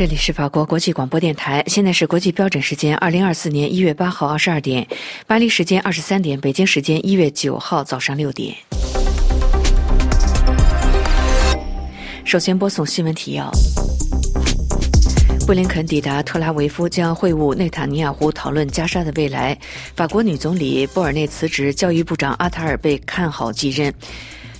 这里是法国国际广播电台，现在是国际标准时间二零二四年一月八号二十二点，巴黎时间二十三点，北京时间一月九号早上六点。首先播送新闻提要：布林肯抵达特拉维夫，将会晤内塔尼亚胡，讨论加沙的未来。法国女总理波尔内辞职，教育部长阿塔尔被看好继任。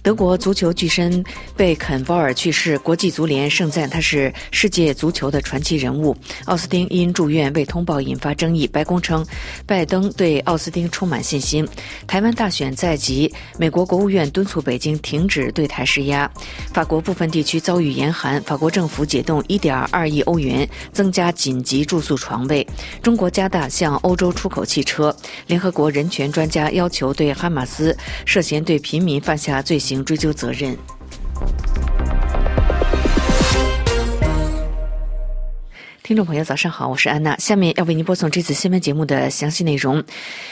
德国足球巨神贝肯鲍尔去世，国际足联盛赞他是世界足球的传奇人物。奥斯汀因住院未通报引发争议，白宫称拜登对奥斯汀充满信心。台湾大选在即，美国国务院敦促北京停止对台施压。法国部分地区遭遇严寒，法国政府解冻1.2亿欧元，增加紧急住宿床位。中国加大向欧洲出口汽车。联合国人权专家要求对哈马斯涉嫌对平民犯下罪行。行追究责任。听众朋友，早上好，我是安娜。下面要为您播送这次新闻节目的详细内容。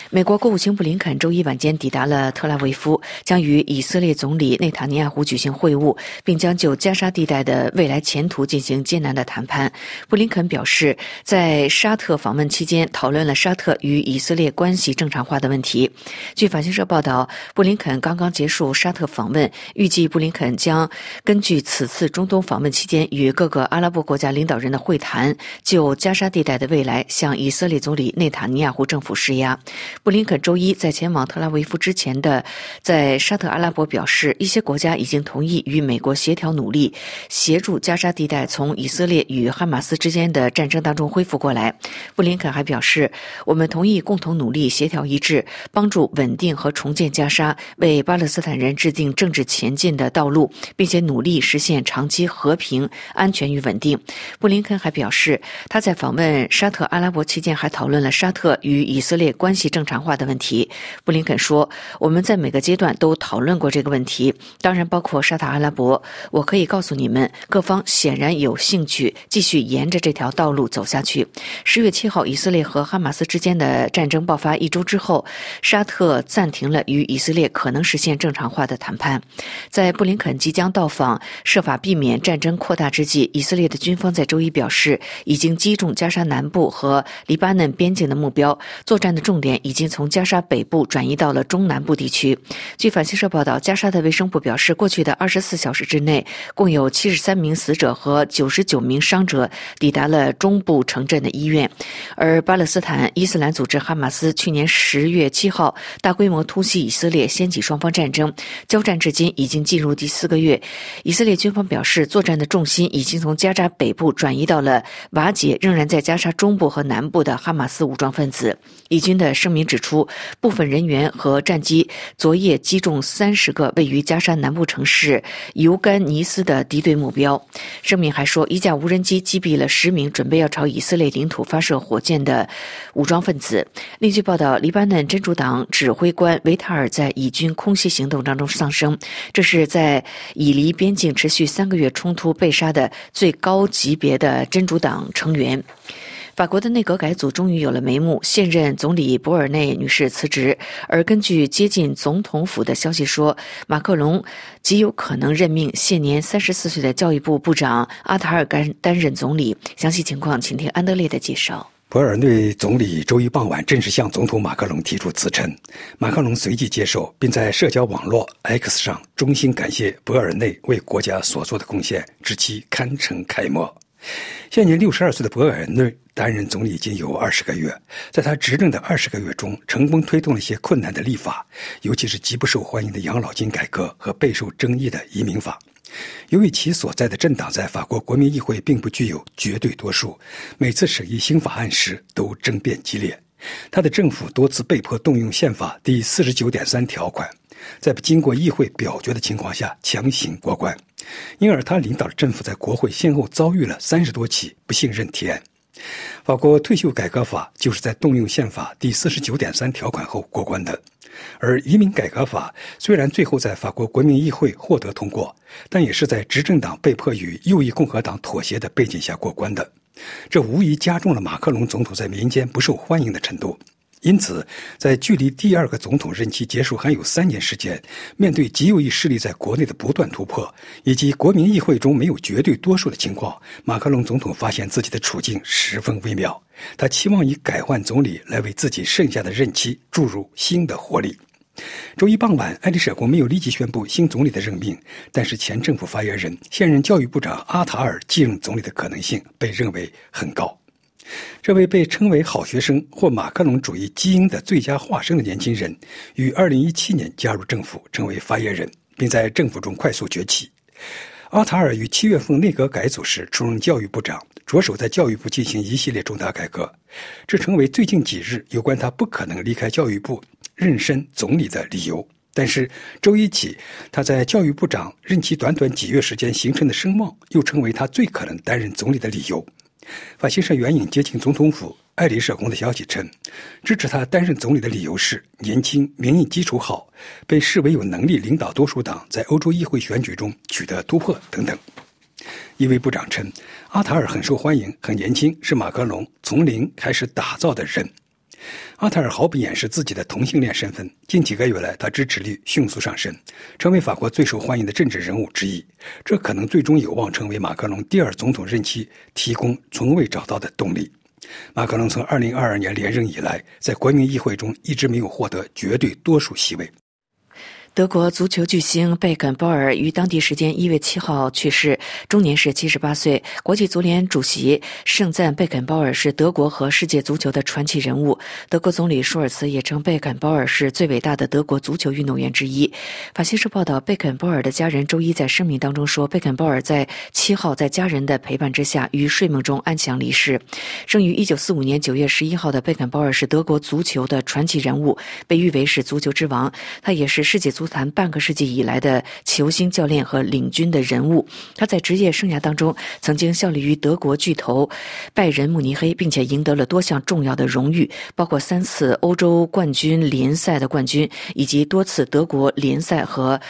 美国国务卿布林肯周一晚间抵达了特拉维夫，将与以色列总理内塔尼亚胡举行会晤，并将就加沙地带的未来前途进行艰难的谈判。布林肯表示，在沙特访问期间，讨论了沙特与以色列关系正常化的问题。据法新社报道，布林肯刚刚结束沙特访问，预计布林肯将根据此次中东访问期间与各个阿拉伯国家领导人的会谈。就加沙地带的未来向以色列总理内塔尼亚胡政府施压。布林肯周一在前往特拉维夫之前的在沙特阿拉伯表示，一些国家已经同意与美国协调努力，协助加沙地带从以色列与哈马斯之间的战争当中恢复过来。布林肯还表示，我们同意共同努力，协调一致，帮助稳定和重建加沙，为巴勒斯坦人制定政治前进的道路，并且努力实现长期和平、安全与稳定。布林肯还表示。他在访问沙特阿拉伯期间，还讨论了沙特与以色列关系正常化的问题。布林肯说：“我们在每个阶段都讨论过这个问题，当然包括沙特阿拉伯。我可以告诉你们，各方显然有兴趣继续沿着这条道路走下去。”十月七号，以色列和哈马斯之间的战争爆发一周之后，沙特暂停了与以色列可能实现正常化的谈判。在布林肯即将到访、设法避免战争扩大之际，以色列的军方在周一表示。已经击中加沙南部和黎巴嫩边境的目标，作战的重点已经从加沙北部转移到了中南部地区。据法新社报道，加沙的卫生部表示，过去的二十四小时之内，共有七十三名死者和九十九名伤者抵达了中部城镇的医院。而巴勒斯坦伊斯兰组织哈马斯去年十月七号大规模突袭以色列，掀起双方战争，交战至今已经进入第四个月。以色列军方表示，作战的重心已经从加沙北部转移到了。瓦解仍然在加沙中部和南部的哈马斯武装分子。以军的声明指出，部分人员和战机昨夜击中三十个位于加沙南部城市尤甘尼斯的敌对目标。声明还说，一架无人机击毙了十名准备要朝以色列领土发射火箭的武装分子。另据报道，黎巴嫩真主党指挥官维塔尔在以军空袭行动当中丧生，这是在以黎边境持续三个月冲突被杀的最高级别的真主党。成员，法国的内阁改组终于有了眉目。现任总理博尔内女士辞职，而根据接近总统府的消息说，马克龙极有可能任命现年三十四岁的教育部部长阿塔尔干担任总理。详细情况，请听安德烈的介绍。博尔内总理周一傍晚正式向总统马克龙提出辞呈，马克龙随即接受，并在社交网络 X 上衷心感谢博尔内为国家所做的贡献，致其堪称楷模。现年六十二岁的博尔内担任总理已经有二十个月，在他执政的二十个月中，成功推动了一些困难的立法，尤其是极不受欢迎的养老金改革和备受争议的移民法。由于其所在的政党在法国国民议会并不具有绝对多数，每次审议新法案时都争辩激烈。他的政府多次被迫动用宪法第四十九点三条款，在不经过议会表决的情况下强行过关。因而，他领导的政府在国会先后遭遇了三十多起不信任提案。法国退休改革法就是在动用宪法第四十九点三条款后过关的。而移民改革法虽然最后在法国国民议会获得通过，但也是在执政党被迫与右翼共和党妥协的背景下过关的。这无疑加重了马克龙总统在民间不受欢迎的程度。因此，在距离第二个总统任期结束还有三年时间，面对极右翼势力在国内的不断突破，以及国民议会中没有绝对多数的情况，马克龙总统发现自己的处境十分微妙。他期望以改换总理来为自己剩下的任期注入新的活力。周一傍晚，爱丽舍宫没有立即宣布新总理的任命，但是前政府发言人、现任教育部长阿塔尔继任总理的可能性被认为很高。这位被称为“好学生”或马克龙主义基因的最佳化身的年轻人，于2017年加入政府，成为发言人，并在政府中快速崛起。阿塔尔于七月份内阁改组时出任教育部长，着手在教育部进行一系列重大改革，这成为最近几日有关他不可能离开教育部、任身总理的理由。但是周一起，他在教育部长任期短短几月时间形成的声望，又成为他最可能担任总理的理由。法新社援引接近总统府爱丽舍宫的消息称，支持他担任总理的理由是年轻、民意基础好、被视为有能力领导多数党在欧洲议会选举中取得突破等等。一位部长称，阿塔尔很受欢迎，很年轻，是马克龙从零开始打造的人。阿塔尔毫不掩饰自己的同性恋身份。近几个月来，他支持率迅速上升，成为法国最受欢迎的政治人物之一。这可能最终有望成为马克龙第二总统任期提供从未找到的动力。马克龙从2022年连任以来，在国民议会中一直没有获得绝对多数席位。德国足球巨星贝肯鲍尔于当地时间一月七号去世，终年是七十八岁。国际足联主席盛赞贝肯鲍尔是德国和世界足球的传奇人物。德国总理舒尔茨也称贝肯鲍尔是最伟大的德国足球运动员之一。法新社报道，贝肯鲍尔的家人周一在声明当中说，贝肯鲍尔在七号在家人的陪伴之下于睡梦中安详离世。生于一九四五年九月十一号的贝肯鲍尔是德国足球的传奇人物，被誉为是足球之王。他也是世界足。谈半个世纪以来的球星、教练和领军的人物，他在职业生涯当中曾经效力于德国巨头拜仁慕尼黑，并且赢得了多项重要的荣誉，包括三次欧洲冠军联赛的冠军，以及多次德国联赛和。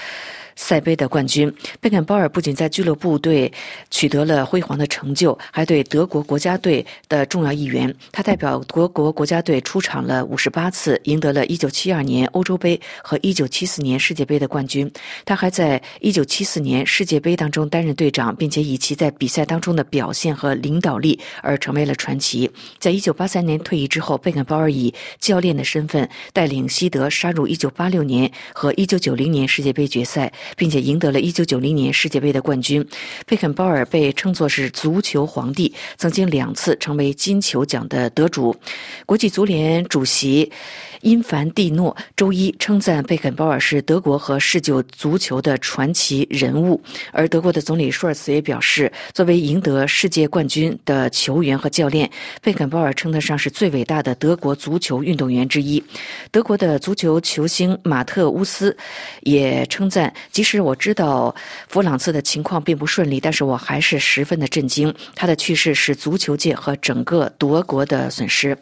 赛杯的冠军贝肯鲍尔不仅在俱乐部队取得了辉煌的成就，还对德国国家队的重要一员。他代表德国国家队出场了五十八次，赢得了一九七二年欧洲杯和一九七四年世界杯的冠军。他还在一九七四年世界杯当中担任队长，并且以其在比赛当中的表现和领导力而成为了传奇。在一九八三年退役之后，贝肯鲍尔以教练的身份带领西德杀入一九八六年和一九九零年世界杯决赛。并且赢得了一九九零年世界杯的冠军，贝肯鲍尔被称作是足球皇帝，曾经两次成为金球奖的得主。国际足联主席。因凡蒂诺周一称赞贝肯鲍尔是德国和世界足球的传奇人物，而德国的总理舒尔茨也表示，作为赢得世界冠军的球员和教练，贝肯鲍尔称得上是最伟大的德国足球运动员之一。德国的足球球星马特乌斯也称赞，即使我知道弗朗茨的情况并不顺利，但是我还是十分的震惊。他的去世是足球界和整个德国的损失。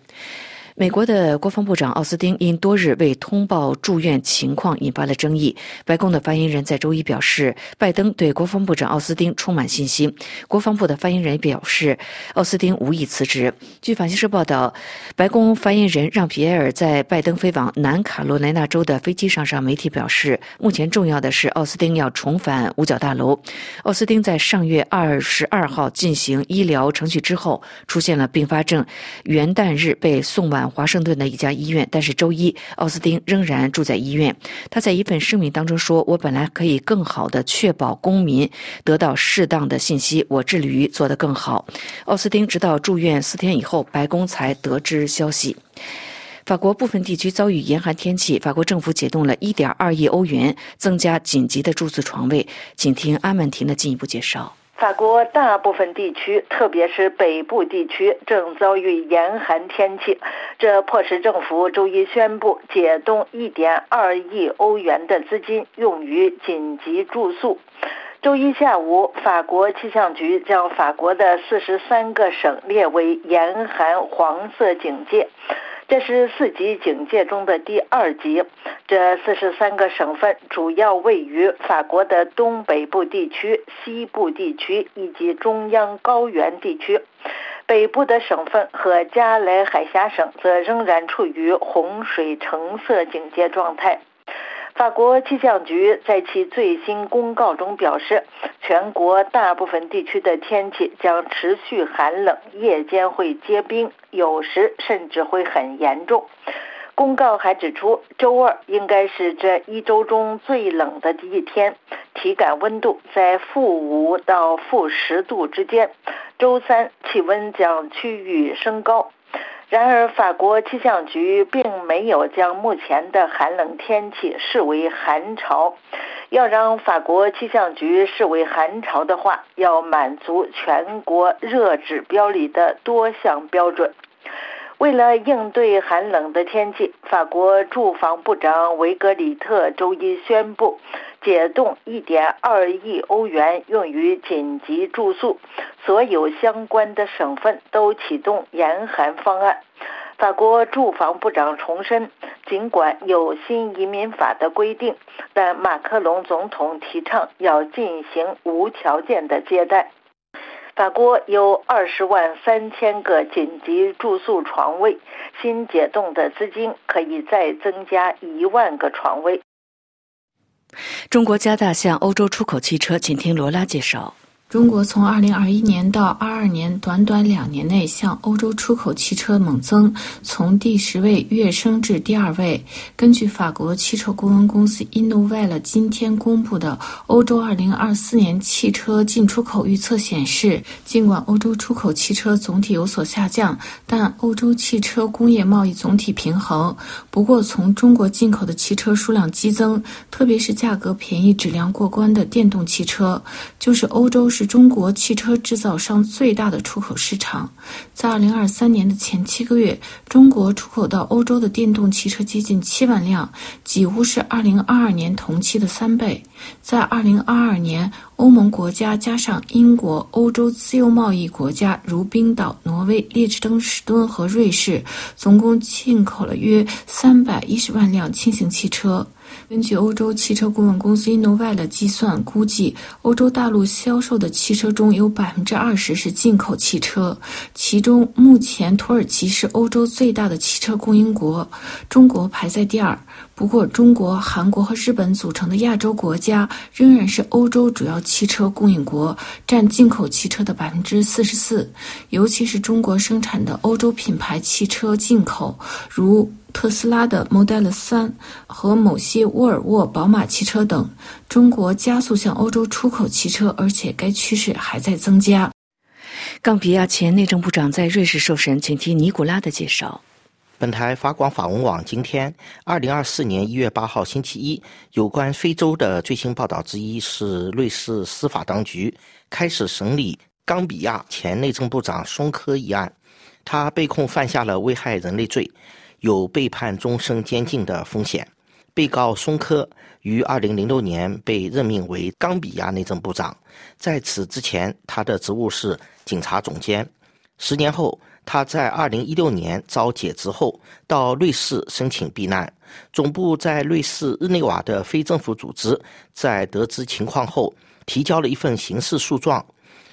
美国的国防部长奥斯汀因多日未通报住院情况引发了争议。白宫的发言人在周一表示，拜登对国防部长奥斯汀充满信心。国防部的发言人表示，奥斯汀无意辞职。据法新社报道，白宫发言人让·皮埃尔在拜登飞往南卡罗来纳州的飞机上向媒体表示，目前重要的是奥斯汀要重返五角大楼。奥斯汀在上月二十二号进行医疗程序之后出现了并发症，元旦日被送往。华盛顿的一家医院，但是周一，奥斯汀仍然住在医院。他在一份声明当中说：“我本来可以更好的确保公民得到适当的信息，我致力于做得更好。”奥斯汀直到住院四天以后，白宫才得知消息。法国部分地区遭遇严寒天气，法国政府解冻了一点二亿欧元，增加紧急的住宿床位。请听阿曼婷的进一步介绍。法国大部分地区，特别是北部地区，正遭遇严寒天气，这迫使政府周一宣布解冻1.2亿欧元的资金，用于紧急住宿。周一下午，法国气象局将法国的43个省列为严寒黄色警戒。这是四级警戒中的第二级。这四十三个省份主要位于法国的东北部地区、西部地区以及中央高原地区。北部的省份和加莱海峡省则仍然处于洪水橙色警戒状态。法国气象局在其最新公告中表示，全国大部分地区的天气将持续寒冷，夜间会结冰，有时甚至会很严重。公告还指出，周二应该是这一周中最冷的一天，体感温度在负五到负十度之间。周三气温将趋于升高。然而，法国气象局并没有将目前的寒冷天气视为寒潮。要让法国气象局视为寒潮的话，要满足全国热指标里的多项标准。为了应对寒冷的天气，法国住房部长维格里特周一宣布。解冻1.2亿欧元用于紧急住宿，所有相关的省份都启动严寒方案。法国住房部长重申，尽管有新移民法的规定，但马克龙总统提倡要进行无条件的接待。法国有二十万三千个紧急住宿床位，新解冻的资金可以再增加一万个床位。中国加大向欧洲出口汽车，请听罗拉介绍。中国从二零二一年到二二年短短两年内向欧洲出口汽车猛增，从第十位跃升至第二位。根据法国汽车顾问公司 Innovel 今天公布的欧洲二零二四年汽车进出口预测显示，尽管欧洲出口汽车总体有所下降，但欧洲汽车工业贸易总体平衡。不过，从中国进口的汽车数量激增，特别是价格便宜、质量过关的电动汽车，就是欧洲。是中国汽车制造商最大的出口市场。在二零二三年的前七个月，中国出口到欧洲的电动汽车接近七万辆，几乎是二零二二年同期的三倍。在二零二二年，欧盟国家加上英国、欧洲自由贸易国家如冰岛、挪威、列支敦士敦和瑞士，总共进口了约三百一十万辆轻型汽车。根据欧洲汽车顾问公司 Innovel 的计算估计，欧洲大陆销售的汽车中有百分之二十是进口汽车，其中目前土耳其是欧洲最大的汽车供应国，中国排在第二。不过，中国、韩国和日本组成的亚洲国家仍然是欧洲主要汽车供应国，占进口汽车的百分之四十四。尤其是中国生产的欧洲品牌汽车进口，如。特斯拉的 Model 3和某些沃尔沃、宝马汽车等，中国加速向欧洲出口汽车，而且该趋势还在增加。冈比亚前内政部长在瑞士受审，请听尼古拉的介绍。本台法广法文网今天二零二四年一月八号星期一有关非洲的最新报道之一是，瑞士司法当局开始审理冈比亚前内政部长松科一案，他被控犯下了危害人类罪。有被判终身监禁的风险。被告松科于2006年被任命为冈比亚内政部长，在此之前，他的职务是警察总监。十年后，他在2016年遭解职后，到瑞士申请避难。总部在瑞士日内瓦的非政府组织在得知情况后，提交了一份刑事诉状。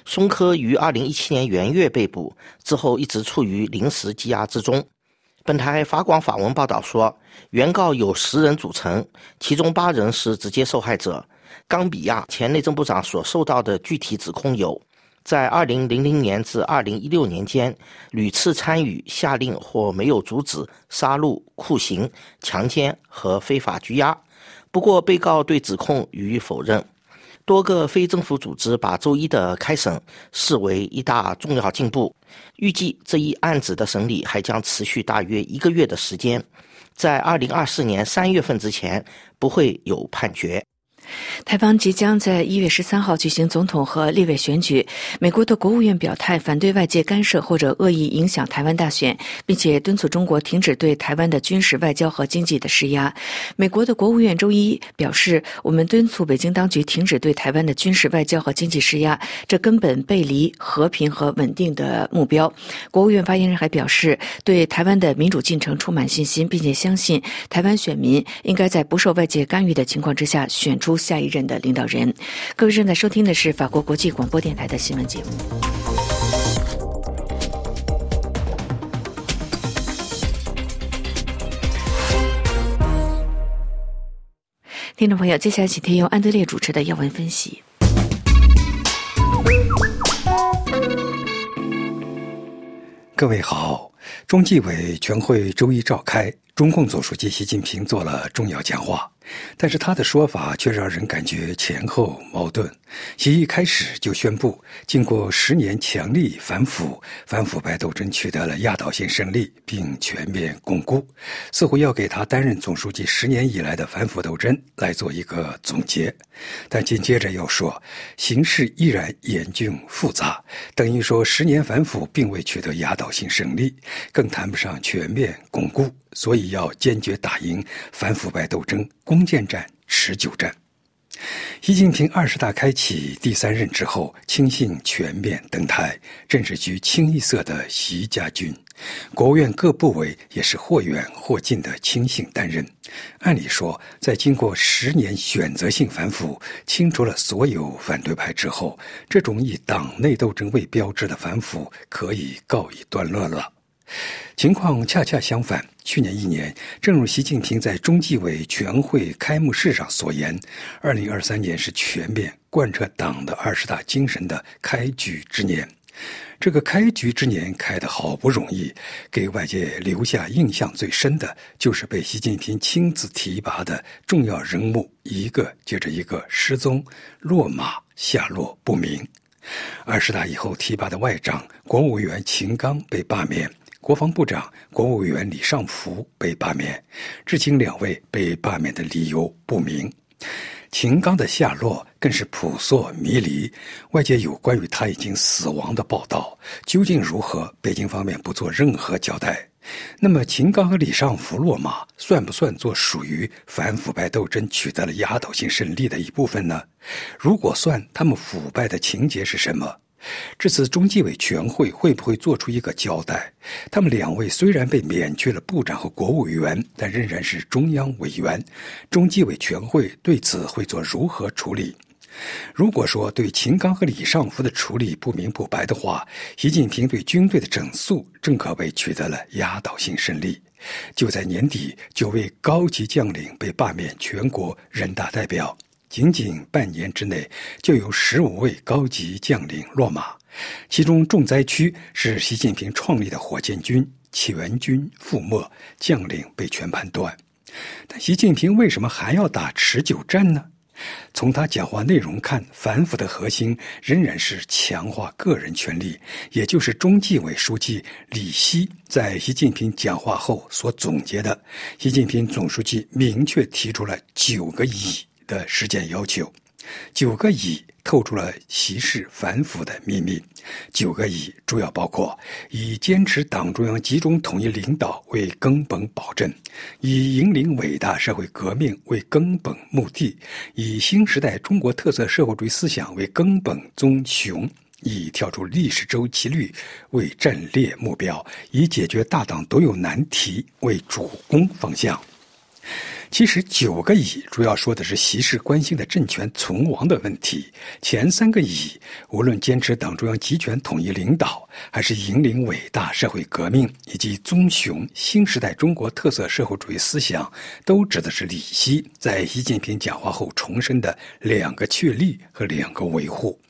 松科于2017年元月被捕，之后一直处于临时羁押之中。本台法广法文报道说，原告有十人组成，其中八人是直接受害者。冈比亚前内政部长所受到的具体指控有：在2000年至2016年间，屡次参与、下令或没有阻止杀戮、酷刑、强奸和非法拘押。不过，被告对指控予以否认。多个非政府组织把周一的开审视为一大重要进步。预计这一案子的审理还将持续大约一个月的时间，在二零二四年三月份之前不会有判决。台方即将在一月十三号举行总统和立委选举。美国的国务院表态反对外界干涉或者恶意影响台湾大选，并且敦促中国停止对台湾的军事、外交和经济的施压。美国的国务院周一表示：“我们敦促北京当局停止对台湾的军事、外交和经济施压，这根本背离和平和稳定的目标。”国务院发言人还表示，对台湾的民主进程充满信心，并且相信台湾选民应该在不受外界干预的情况之下选出。下一任的领导人，各位正在收听的是法国国际广播电台的新闻节目。听众朋友，接下来请听由安德烈主持的要闻分析。各位好，中纪委全会周一召开。中共总书记习近平做了重要讲话。但是他的说法却让人感觉前后矛盾。习一开始就宣布，经过十年强力反腐、反腐败斗争，取得了压倒性胜利，并全面巩固，似乎要给他担任总书记十年以来的反腐斗争来做一个总结。但紧接着又说，形势依然严峻复杂，等于说十年反腐并未取得压倒性胜利，更谈不上全面巩固。所以要坚决打赢反腐败斗争攻坚战、持久战。习近平二十大开启第三任之后，亲信全面登台，政治局清一色的习家军，国务院各部委也是或远或近的亲信担任。按理说，在经过十年选择性反腐，清除了所有反对派之后，这种以党内斗争为标志的反腐可以告一段落了。情况恰恰相反。去年一年，正如习近平在中纪委全会开幕式上所言，二零二三年是全面贯彻党的二十大精神的开局之年。这个开局之年开得好不容易，给外界留下印象最深的就是被习近平亲自提拔的重要人物一个接着一个失踪落马，下落不明。二十大以后提拔的外长、国务委员秦刚被罢免。国防部长、国务委员李尚福被罢免，至今两位被罢免的理由不明。秦刚的下落更是扑朔迷离，外界有关于他已经死亡的报道，究竟如何？北京方面不做任何交代。那么，秦刚和李尚福落马，算不算做属于反腐败斗争取得了压倒性胜利的一部分呢？如果算，他们腐败的情节是什么？这次中纪委全会会不会做出一个交代？他们两位虽然被免去了部长和国务委员，但仍然是中央委员。中纪委全会对此会做如何处理？如果说对秦刚和李尚福的处理不明不白的话，习近平对军队的整肃正可谓取得了压倒性胜利。就在年底，九位高级将领被罢免全国人大代表。仅仅半年之内，就有十五位高级将领落马，其中重灾区是习近平创立的火箭军，起源军覆没，将领被全盘断。但习近平为什么还要打持久战呢？从他讲话内容看，反腐的核心仍然是强化个人权利，也就是中纪委书记李希在习近平讲话后所总结的。习近平总书记明确提出了九个一。的实践要求，九个乙透出了习氏反腐的秘密。九个乙主要包括：以坚持党中央集中统一领导为根本保证，以引领伟大社会革命为根本目的，以新时代中国特色社会主义思想为根本宗雄，以跳出历史周期率为战略目标，以解决大党独有难题为主攻方向。其实九个乙主要说的是习氏关心的政权存亡的问题。前三个乙，无论坚持党中央集权统一领导，还是引领伟大社会革命，以及棕熊新时代中国特色社会主义思想，都指的是李希在习近平讲话后重申的两个确立和两个维护，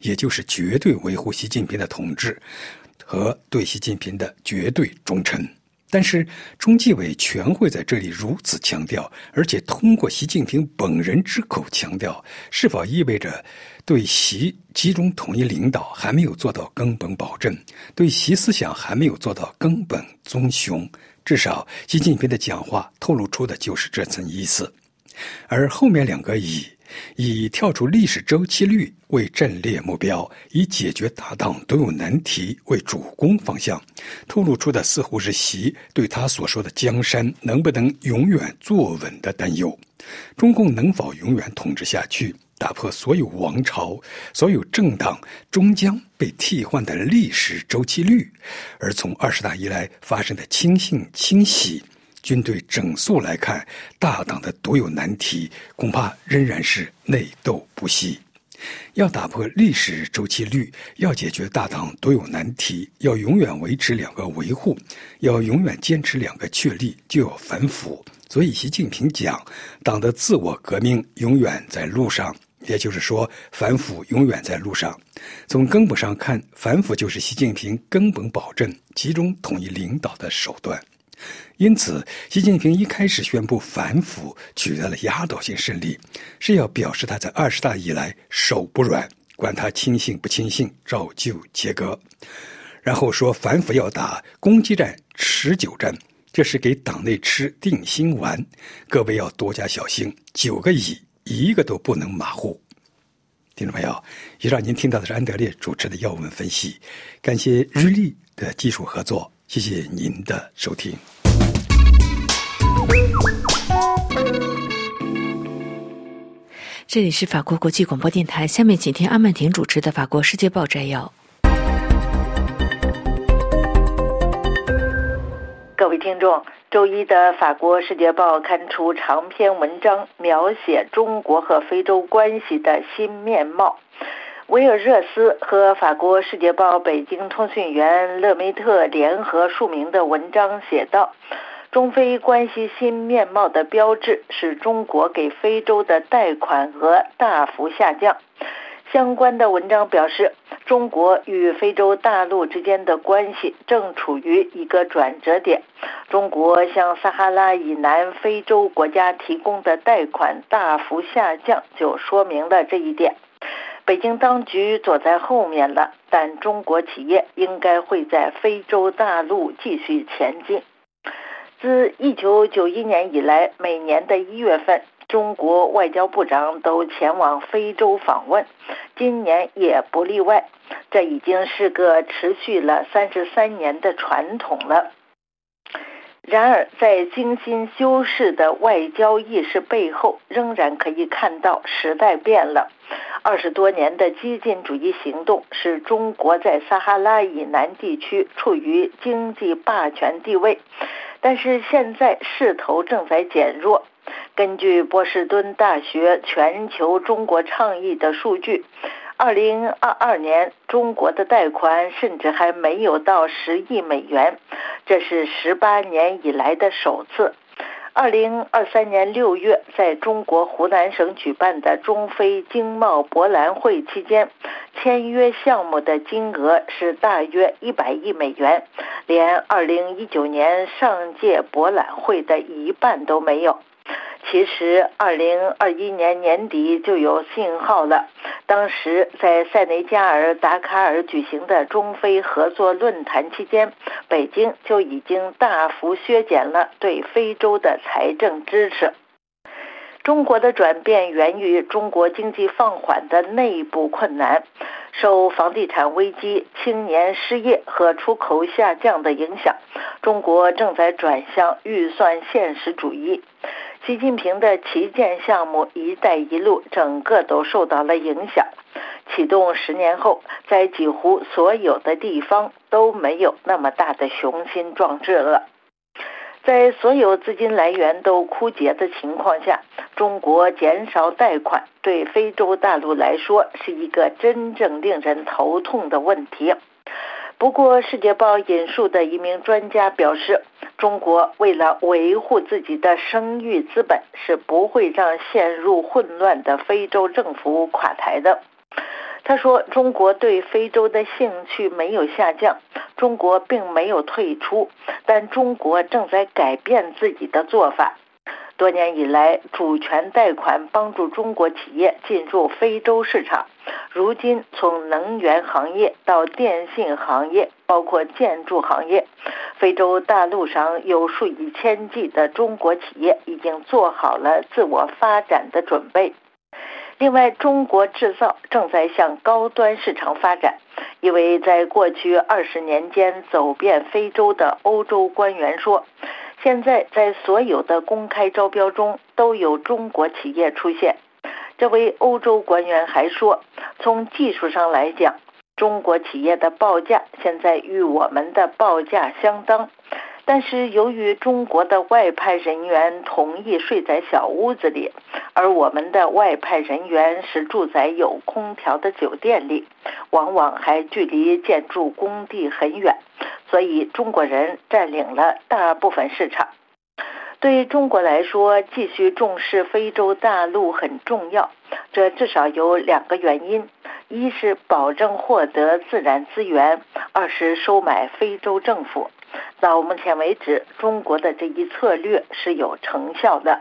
也就是绝对维护习近平的统治，和对习近平的绝对忠诚。但是中纪委全会在这里如此强调，而且通过习近平本人之口强调，是否意味着对习集中统一领导还没有做到根本保证，对习思想还没有做到根本遵循？至少习近平的讲话透露出的就是这层意思，而后面两个以。以跳出历史周期率为战略目标，以解决大党独有难题为主攻方向，透露出的似乎是习对他所说的江山能不能永远坐稳的担忧，中共能否永远统治下去，打破所有王朝、所有政党终将被替换的历史周期率，而从二十大以来发生的亲信清洗。军队整肃来看，大党的独有难题恐怕仍然是内斗不息。要打破历史周期率，要解决大党独有难题，要永远维持两个维护，要永远坚持两个确立，就要反腐，所以习近平讲，党的自我革命永远在路上，也就是说，反腐永远在路上。从根本上看，反腐就是习近平根本保证集中统一领导的手段。因此，习近平一开始宣布反腐取得了压倒性胜利，是要表示他在二十大以来手不软，管他亲信不亲信，照旧切割。然后说反腐要打攻击战、持久战，这是给党内吃定心丸，各位要多加小心。九个乙，一个都不能马虎。听众朋友，以上您听到的是安德烈主持的要闻分析，感谢日立的技术合作，谢谢您的收听。这里是法国国际广播电台，下面请听阿曼婷主持的《法国世界报》摘要。各位听众，周一的《法国世界报》刊出长篇文章，描写中国和非洲关系的新面貌。维尔热斯和法国《世界报》北京通讯员勒梅特联合署名的文章写道：“中非关系新面貌的标志是中国给非洲的贷款额大幅下降。”相关的文章表示，中国与非洲大陆之间的关系正处于一个转折点。中国向撒哈拉以南非洲国家提供的贷款大幅下降，就说明了这一点。北京当局躲在后面了，但中国企业应该会在非洲大陆继续前进。自1991年以来，每年的一月份。中国外交部长都前往非洲访问，今年也不例外。这已经是个持续了三十三年的传统了。然而，在精心修饰的外交意识背后，仍然可以看到时代变了。二十多年的激进主义行动使中国在撒哈拉以南地区处于经济霸权地位，但是现在势头正在减弱。根据波士顿大学全球中国倡议的数据，二零二二年中国的贷款甚至还没有到十亿美元，这是十八年以来的首次。二零二三年六月，在中国湖南省举办的中非经贸博览会期间，签约项目的金额是大约一百亿美元，连二零一九年上届博览会的一半都没有。其实，二零二一年年底就有信号了。当时在塞内加尔达卡尔举行的中非合作论坛期间，北京就已经大幅削减了对非洲的财政支持。中国的转变源于中国经济放缓的内部困难，受房地产危机、青年失业和出口下降的影响，中国正在转向预算现实主义。习近平的旗舰项目“一带一路”整个都受到了影响。启动十年后，在几乎所有的地方都没有那么大的雄心壮志了。在所有资金来源都枯竭的情况下，中国减少贷款对非洲大陆来说是一个真正令人头痛的问题。不过，《世界报》引述的一名专家表示，中国为了维护自己的声誉资本，是不会让陷入混乱的非洲政府垮台的。他说：“中国对非洲的兴趣没有下降，中国并没有退出，但中国正在改变自己的做法。”多年以来，主权贷款帮助中国企业进入非洲市场。如今，从能源行业到电信行业，包括建筑行业，非洲大陆上有数以千计的中国企业已经做好了自我发展的准备。另外，中国制造正在向高端市场发展。一位在过去二十年间走遍非洲的欧洲官员说。现在在所有的公开招标中都有中国企业出现。这位欧洲官员还说，从技术上来讲，中国企业的报价现在与我们的报价相当。但是由于中国的外派人员同意睡在小屋子里，而我们的外派人员是住在有空调的酒店里，往往还距离建筑工地很远。所以中国人占领了大部分市场。对中国来说，继续重视非洲大陆很重要。这至少有两个原因：一是保证获得自然资源；二是收买非洲政府。到目前为止，中国的这一策略是有成效的。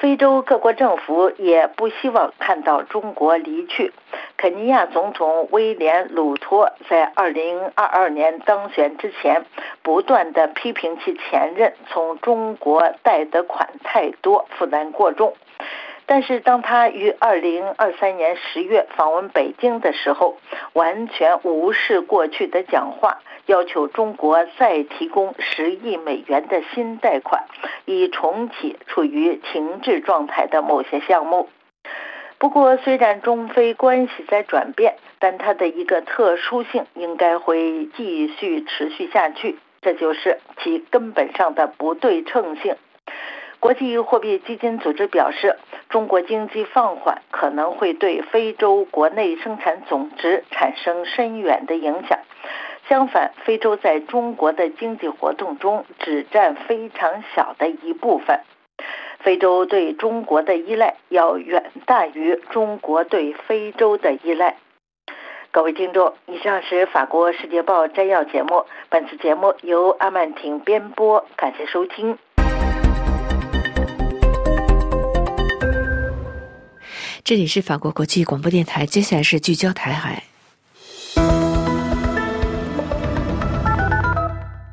非洲各国政府也不希望看到中国离去。肯尼亚总统威廉·鲁托在2022年当选之前，不断的批评其前任从中国贷的款太多，负担过重。但是，当他于2023年10月访问北京的时候，完全无视过去的讲话，要求中国再提供十亿美元的新贷款，以重启处于停滞状态的某些项目。不过，虽然中非关系在转变，但它的一个特殊性应该会继续持续下去，这就是其根本上的不对称性。国际货币基金组织表示，中国经济放缓可能会对非洲国内生产总值产生深远的影响。相反，非洲在中国的经济活动中只占非常小的一部分。非洲对中国的依赖要远大于中国对非洲的依赖。各位听众，以上是法国《世界报》摘要节目，本次节目由阿曼婷编播，感谢收听。这里是法国国际广播电台，接下来是聚焦台海。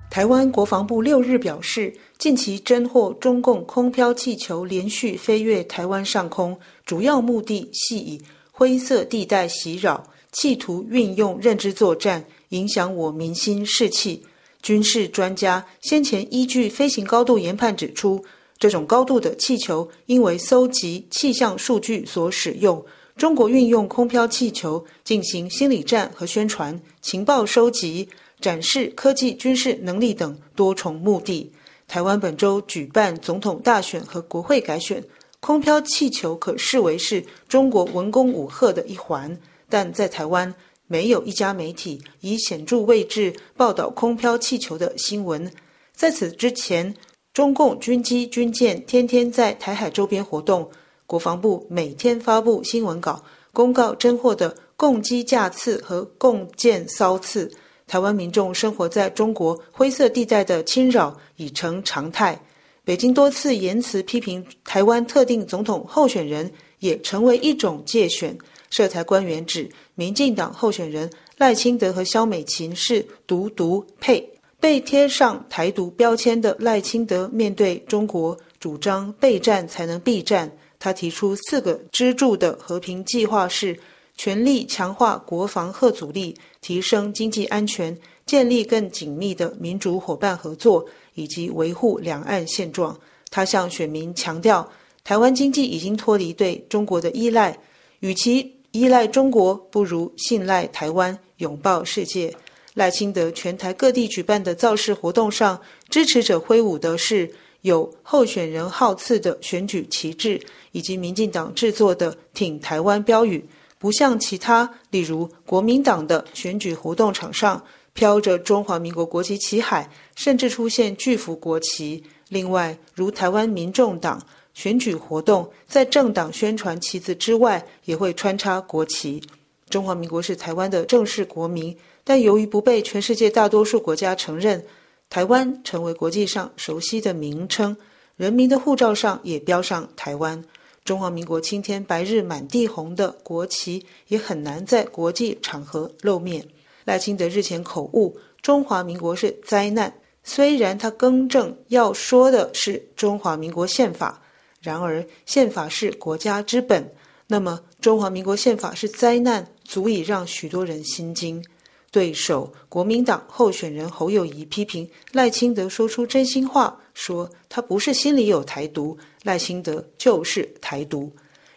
台湾国防部六日表示，近期侦获中共空飘气球连续飞越台湾上空，主要目的系以灰色地带袭扰，企图运用认知作战，影响我民心士气。军事专家先前依据飞行高度研判指出。这种高度的气球，因为搜集气象数据所使用。中国运用空飘气球进行心理战和宣传、情报收集、展示科技军事能力等多重目的。台湾本周举办总统大选和国会改选，空飘气球可视为是中国文攻武赫的一环。但在台湾，没有一家媒体以显著位置报道空飘气球的新闻。在此之前。中共军机军舰天天在台海周边活动，国防部每天发布新闻稿，公告侦获的共机架次和共舰骚次。台湾民众生活在中国灰色地带的侵扰已成常态。北京多次言辞批评台湾特定总统候选人，也成为一种借选。涉台官员指，民进党候选人赖清德和萧美琴是独独配。被贴上台独标签的赖清德，面对中国主张备战才能避战，他提出四个支柱的和平计划是：全力强化国防核阻力，提升经济安全，建立更紧密的民主伙伴合作，以及维护两岸现状。他向选民强调，台湾经济已经脱离对中国的依赖，与其依赖中国，不如信赖台湾，拥抱世界。赖清德全台各地举办的造势活动上，支持者挥舞的是有候选人号次的选举旗帜，以及民进党制作的“挺台湾”标语。不像其他，例如国民党的选举活动场上飘着中华民国国旗旗海，甚至出现巨幅国旗。另外，如台湾民众党选举活动，在政党宣传旗子之外，也会穿插国旗。中华民国是台湾的正式国民。但由于不被全世界大多数国家承认，台湾成为国际上熟悉的名称，人民的护照上也标上台湾。中华民国青天白日满地红的国旗也很难在国际场合露面。赖清德日前口误，中华民国是灾难。虽然他更正要说的是中华民国宪法，然而宪法是国家之本。那么中华民国宪法是灾难，足以让许多人心惊。对手国民党候选人侯友谊批评赖清德说出真心话，说他不是心里有台独，赖清德就是台独。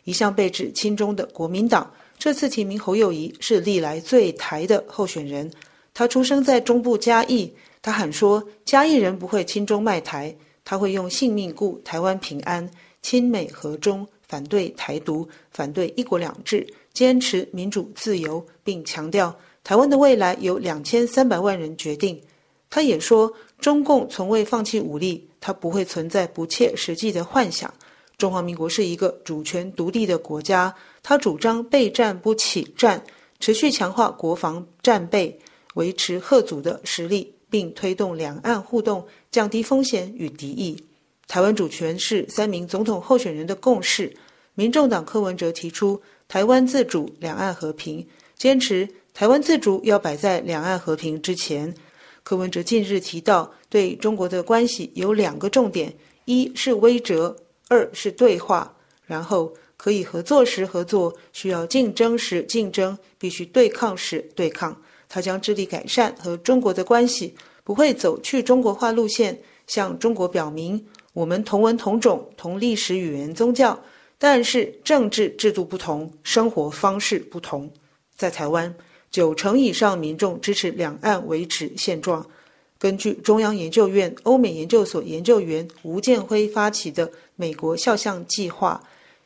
一向被指亲中的国民党，这次提名侯友谊是历来最台的候选人。他出生在中部嘉义，他喊说嘉义人不会亲中卖台，他会用性命顾台湾平安，亲美和中，反对台独，反对一国两制，坚持民主自由，并强调。台湾的未来由两千三百万人决定。他也说，中共从未放弃武力，它不会存在不切实际的幻想。中华民国是一个主权独立的国家，他主张备战不起战，持续强化国防战备，维持贺祖的实力，并推动两岸互动，降低风险与敌意。台湾主权是三名总统候选人的共识。民众党柯文哲提出台湾自主、两岸和平，坚持台湾自主要摆在两岸和平之前。柯文哲近日提到，对中国的关系有两个重点：一是威慑。二是对话，然后可以合作时合作，需要竞争时竞争，必须对抗时对抗。他将致力改善和中国的关系，不会走去中国化路线，向中国表明我们同文同种、同历史语言宗教，但是政治制度不同，生活方式不同。在台湾，九成以上民众支持两岸维持现状。根据中央研究院欧美研究所研究员吴建辉发起的美国肖像计划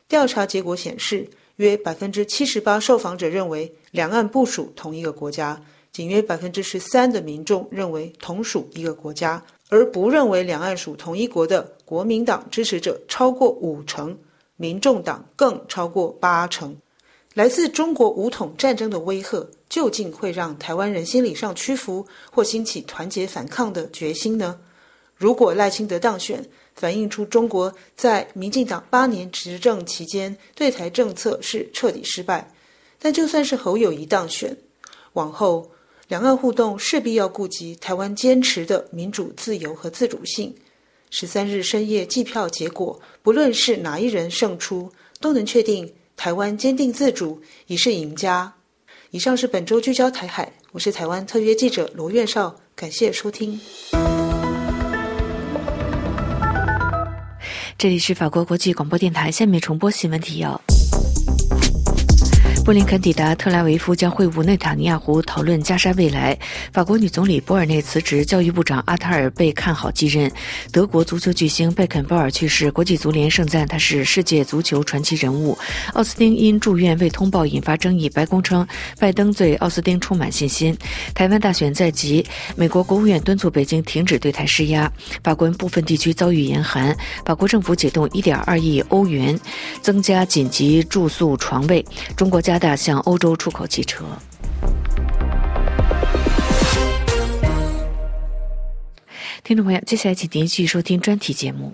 调查结果显示，约百分之七十八受访者认为两岸不属同一个国家，仅约百分之十三的民众认为同属一个国家，而不认为两岸属同一国的国民党支持者超过五成，民众党更超过八成。来自中国武统战争的威吓。究竟会让台湾人心理上屈服，或兴起团结反抗的决心呢？如果赖清德当选，反映出中国在民进党八年执政期间对台政策是彻底失败。但就算是侯友谊当选，往后两岸互动势必要顾及台湾坚持的民主、自由和自主性。十三日深夜计票结果，不论是哪一人胜出，都能确定台湾坚定自主已是赢家。以上是本周聚焦台海，我是台湾特约记者罗院少，感谢收听。这里是法国国际广播电台，下面重播新闻提要。布林肯抵达特拉维夫，将会晤内塔尼亚胡，讨论加沙未来。法国女总理博尔内辞职，教育部长阿塔尔被看好继任。德国足球巨星贝肯鲍尔去世，国际足联盛赞他是世界足球传奇人物。奥斯汀因住院未通报引发争议，白宫称拜登对奥斯汀充满信心。台湾大选在即，美国国务院敦促北京停止对台施压。法国部分地区遭遇严寒，法国政府解冻1.2亿欧元增加紧急住宿床位。中国加。加大向欧洲出口汽车。听众朋友，接下来请您继续收听专题节目。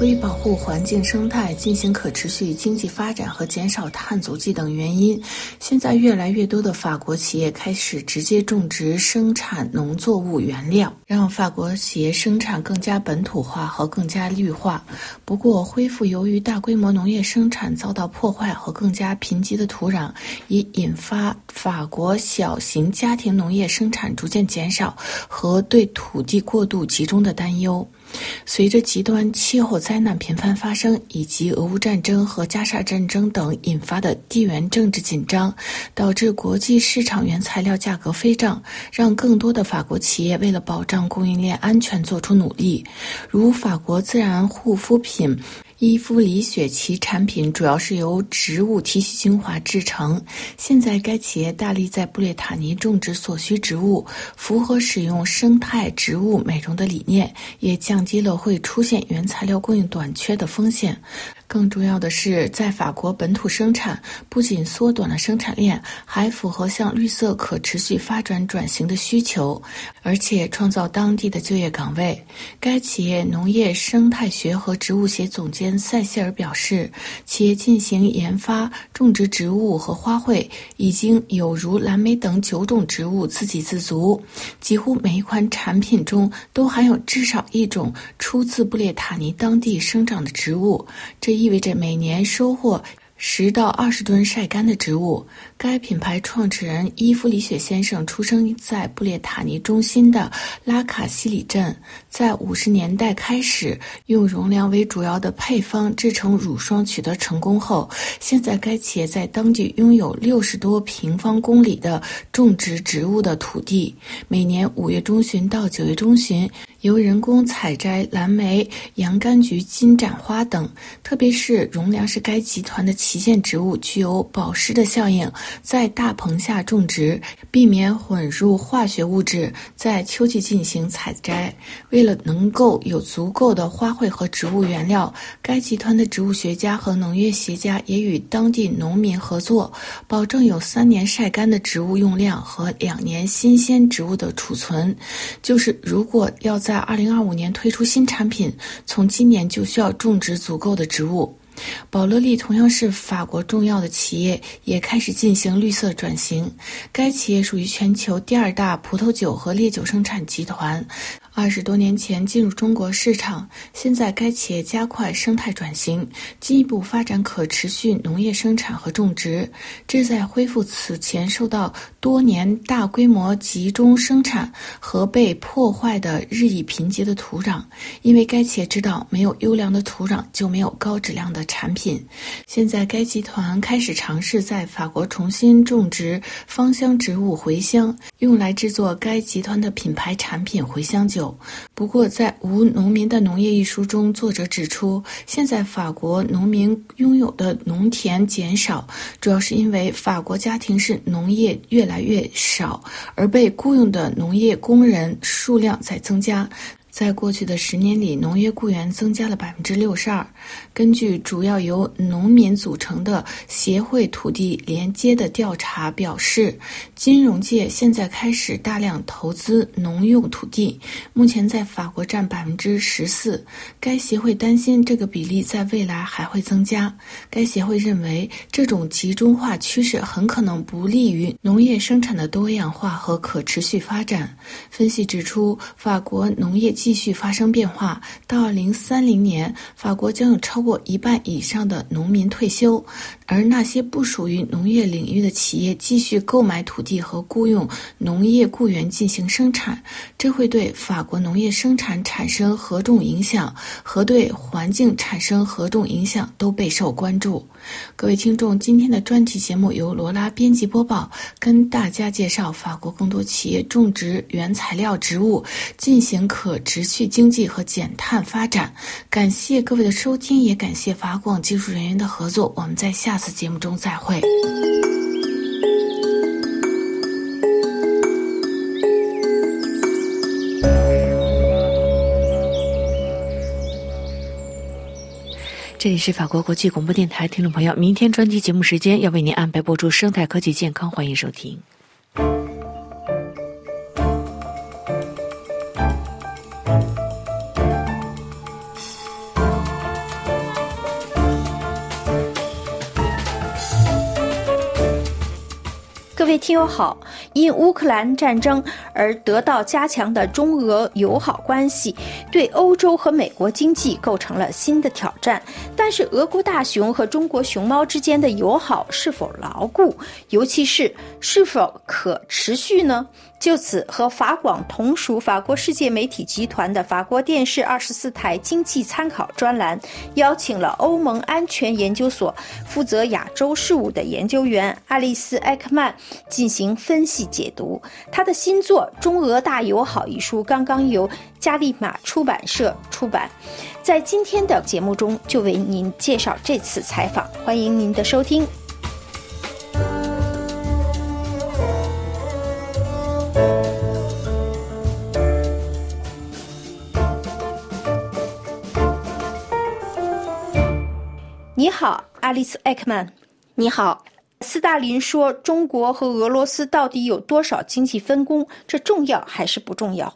出于保护环境生态、进行可持续经济发展和减少碳足迹等原因，现在越来越多的法国企业开始直接种植生产农作物原料，让法国企业生产更加本土化和更加绿化。不过，恢复由于大规模农业生产遭到破坏和更加贫瘠的土壤，已引发法国小型家庭农业生产逐渐减少和对土地过度集中的担忧。随着极端气候灾难频繁发生，以及俄乌战争和加沙战争等引发的地缘政治紧张，导致国际市场原材料价格飞涨，让更多的法国企业为了保障供应链安全做出努力，如法国自然护肤品。伊芙里雪琪产品主要是由植物提取精华制成。现在，该企业大力在布列塔尼种植所需植物，符合使用生态植物美容的理念，也降低了会出现原材料供应短缺的风险。更重要的是，在法国本土生产不仅缩短了生产链，还符合向绿色可持续发展转型的需求，而且创造当地的就业岗位。该企业农业生态学和植物学总监塞西尔表示，企业进行研发、种植植物和花卉，已经有如蓝莓等九种植物自给自足，几乎每一款产品中都含有至少一种出自布列塔尼当地生长的植物。这意味着每年收获十到二十吨晒干的植物。该品牌创始人伊夫里雪先生出生在布列塔尼中心的拉卡西里镇，在五十年代开始用容量为主要的配方制成乳霜取得成功后，现在该企业在当地拥有六十多平方公里的种植植物的土地，每年五月中旬到九月中旬。由人工采摘蓝莓、洋甘菊、金盏花等，特别是荣良是该集团的旗舰植物，具有保湿的效应。在大棚下种植，避免混入化学物质，在秋季进行采摘。为了能够有足够的花卉和植物原料，该集团的植物学家和农业学家也与当地农民合作，保证有三年晒干的植物用量和两年新鲜植物的储存。就是如果要在在二零二五年推出新产品，从今年就需要种植足够的植物。宝乐利同样是法国重要的企业，也开始进行绿色转型。该企业属于全球第二大葡萄酒和烈酒生产集团。二十多年前进入中国市场，现在该企业加快生态转型，进一步发展可持续农业生产和种植，旨在恢复此前受到多年大规模集中生产和被破坏的日益贫瘠的土壤。因为该企业知道，没有优良的土壤就没有高质量的产品。现在该集团开始尝试在法国重新种植芳香植物茴香，用来制作该集团的品牌产品茴香酒。不过，在《无农民的农业》一书中，作者指出，现在法国农民拥有的农田减少，主要是因为法国家庭式农业越来越少，而被雇佣的农业工人数量在增加。在过去的十年里，农业雇员增加了百分之六十二。根据主要由农民组成的协会土地连接的调查表示，金融界现在开始大量投资农用土地，目前在法国占百分之十四。该协会担心这个比例在未来还会增加。该协会认为，这种集中化趋势很可能不利于农业生产的多样化和可持续发展。分析指出，法国农业基继续发生变化，到二零三零年，法国将有超过一半以上的农民退休，而那些不属于农业领域的企业继续购买土地和雇佣农业雇员进行生产，这会对法国农业生产产生何种影响，和对环境产生何种影响？都备受关注。各位听众，今天的专题节目由罗拉编辑播报，跟大家介绍法国更多企业种植原材料植物，进行可持续经济和减碳发展。感谢各位的收听，也感谢法广技术人员的合作。我们在下次节目中再会。这里是法国国际广播电台，听众朋友，明天专题节目时间要为您安排播出生态科技健康，欢迎收听。位听友好，因乌克兰战争而得到加强的中俄友好关系，对欧洲和美国经济构成了新的挑战。但是，俄国大熊和中国熊猫之间的友好是否牢固，尤其是是否可持续呢？就此，和法广同属法国世界媒体集团的法国电视二十四台经济参考专栏，邀请了欧盟安全研究所负责亚洲事务的研究员爱丽丝·艾克曼进行分析解读。他的新作《中俄大友好》一书刚刚由加利马出版社出版，在今天的节目中就为您介绍这次采访，欢迎您的收听。你好，爱丽丝·艾克曼。你好。斯大林说：“中国和俄罗斯到底有多少经济分工？这重要还是不重要？”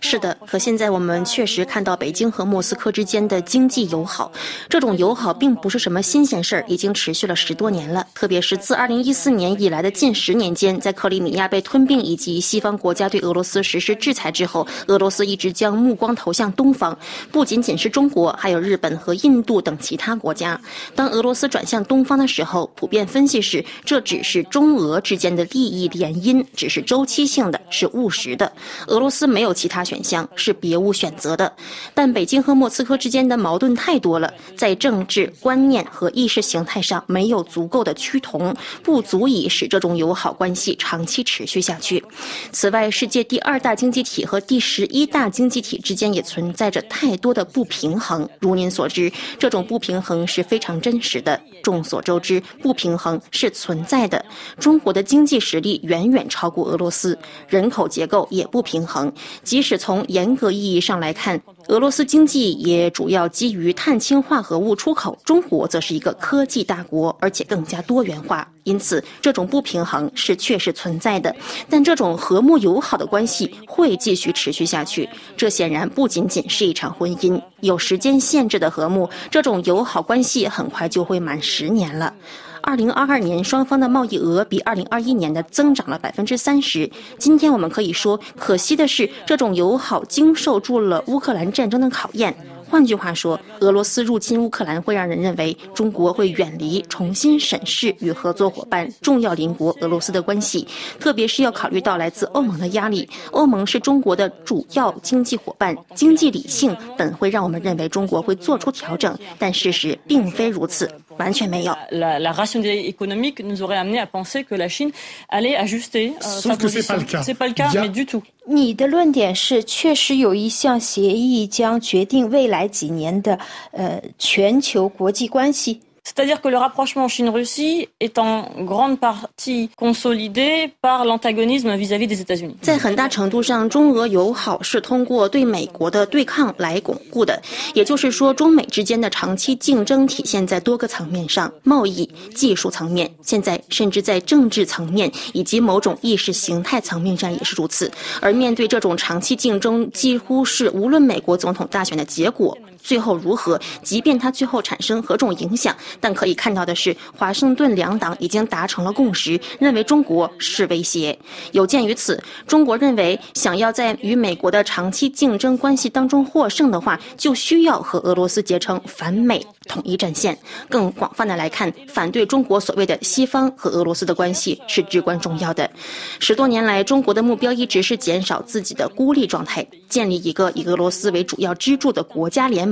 是的，可现在我们确实看到北京和莫斯科之间的经济友好。这种友好并不是什么新鲜事儿，已经持续了十多年了。特别是自2014年以来的近十年间，在克里米亚被吞并以及西方国家对俄罗斯实施制裁之后，俄罗斯一直将目光投向东方，不仅仅是中国，还有日本和印。印度等其他国家。当俄罗斯转向东方的时候，普遍分析是这只是中俄之间的利益联姻，只是周期性的，是务实的。俄罗斯没有其他选项，是别无选择的。但北京和莫斯科之间的矛盾太多了，在政治观念和意识形态上没有足够的趋同，不足以使这种友好关系长期持续下去。此外，世界第二大经济体和第十一大经济体之间也存在着太多的不平衡。如您所知，这种不平衡是非常真实的。众所周知，不平衡是存在的。中国的经济实力远远超过俄罗斯，人口结构也不平衡。即使从严格意义上来看，俄罗斯经济也主要基于碳氢化合物出口，中国则是一个科技大国，而且更加多元化。因此，这种不平衡是确实存在的。但这种和睦友好的关系会继续持续下去。这显然不仅仅是一场婚姻，有时间限制的和睦，这种友好关系很快就会满十年了。二零二二年，双方的贸易额比二零二一年的增长了百分之三十。今天我们可以说，可惜的是，这种友好经受住了乌克兰战争的考验。换句话说，俄罗斯入侵乌克兰会让人认为中国会远离、重新审视与合作伙伴、重要邻国俄罗斯的关系，特别是要考虑到来自欧盟的压力。欧盟是中国的主要经济伙伴，经济理性本会让我们认为中国会做出调整，但事实并非如此，完全没有。你的论点是，确实有一项协议将决定未来几年的呃全球国际关系。C'est-à-dire que le rapprochement Chine-Russie est en grande partie consolidé par l'antagonisme vis-à-vis des États-Unis. 在很大程度上，中俄友好是通过对美国的对抗来巩固的。也就是说，中美之间的长期竞争体现在多个层面上：贸易、技术层面，现在甚至在政治层面以及某种意识形态层面上也是如此。而面对这种长期竞争，几乎是无论美国总统大选的结果。最后如何？即便它最后产生何种影响，但可以看到的是，华盛顿两党已经达成了共识，认为中国是威胁。有鉴于此，中国认为想要在与美国的长期竞争关系当中获胜的话，就需要和俄罗斯结成反美统一战线。更广泛的来看，反对中国所谓的西方和俄罗斯的关系是至关重要的。十多年来，中国的目标一直是减少自己的孤立状态，建立一个以俄罗斯为主要支柱的国家联。盟，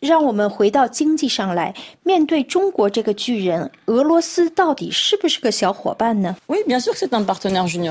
让我们回到经济上来，面对中国这个巨人，俄罗斯到底是不是个小伙伴呢？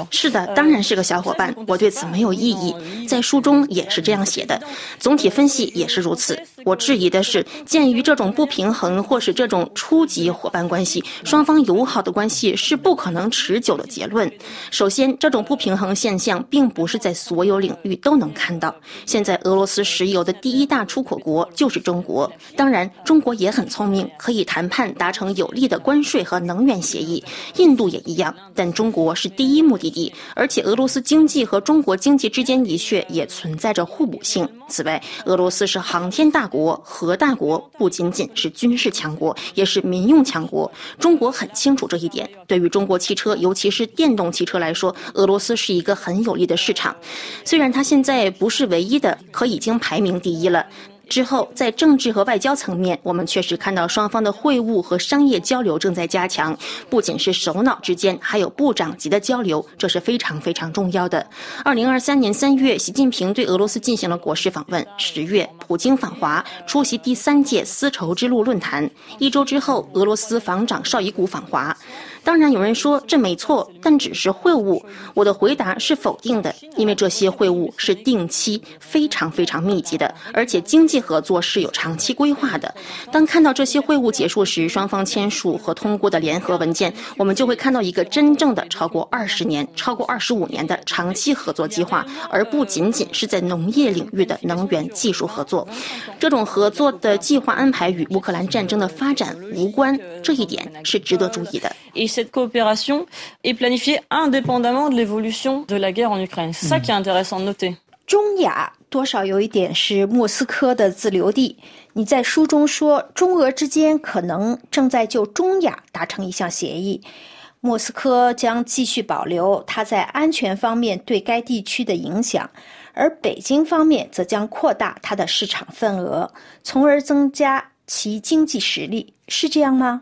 是的，当然是个小伙伴。我对此没有异议，在书中也是这样写的，总体分析也是如此。我质疑的是，鉴于这种不平衡或是这种初级伙伴关系，双方友好的关系是不可能持久的结论。首先，这种不平衡现象并不是在所有领域都能看到。现在，俄罗斯石油的第一大出口国就是中。国当然，中国也很聪明，可以谈判达成有利的关税和能源协议。印度也一样，但中国是第一目的地，而且俄罗斯经济和中国经济之间的确也存在着互补性。此外，俄罗斯是航天大国、核大国，不仅仅是军事强国，也是民用强国。中国很清楚这一点。对于中国汽车，尤其是电动汽车来说，俄罗斯是一个很有利的市场。虽然它现在不是唯一的，可已经排名第一了。之后，在政治和外交层面，我们确实看到双方的会晤和商业交流正在加强，不仅是首脑之间，还有部长级的交流，这是非常非常重要的。二零二三年三月，习近平对俄罗斯进行了国事访问；十月，普京访华，出席第三届丝绸之路论坛；一周之后，俄罗斯防长绍伊古访华。当然有人说这没错，但只是会晤。我的回答是否定的，因为这些会晤是定期、非常非常密集的，而且经济合作是有长期规划的。当看到这些会晤结束时，双方签署和通过的联合文件，我们就会看到一个真正的超过二十年、超过二十五年的长期合作计划，而不仅仅是在农业领域的能源技术合作。这种合作的计划安排与乌克兰战争的发展无关，这一点是值得注意的。Et cette coopération est planifiée indépendamment de l'évolution de la guerre en Ukraine. C'est ça qui est intéressant de noter. 中亚多少有一点是莫斯科的自留地。你在书中说，中俄之间可能正在就中亚达成一项协议，莫斯科将继续保留它在安全方面对该地区的影响，而北京方面则将扩大它的市场份额，从而增加其经济实力，是这样吗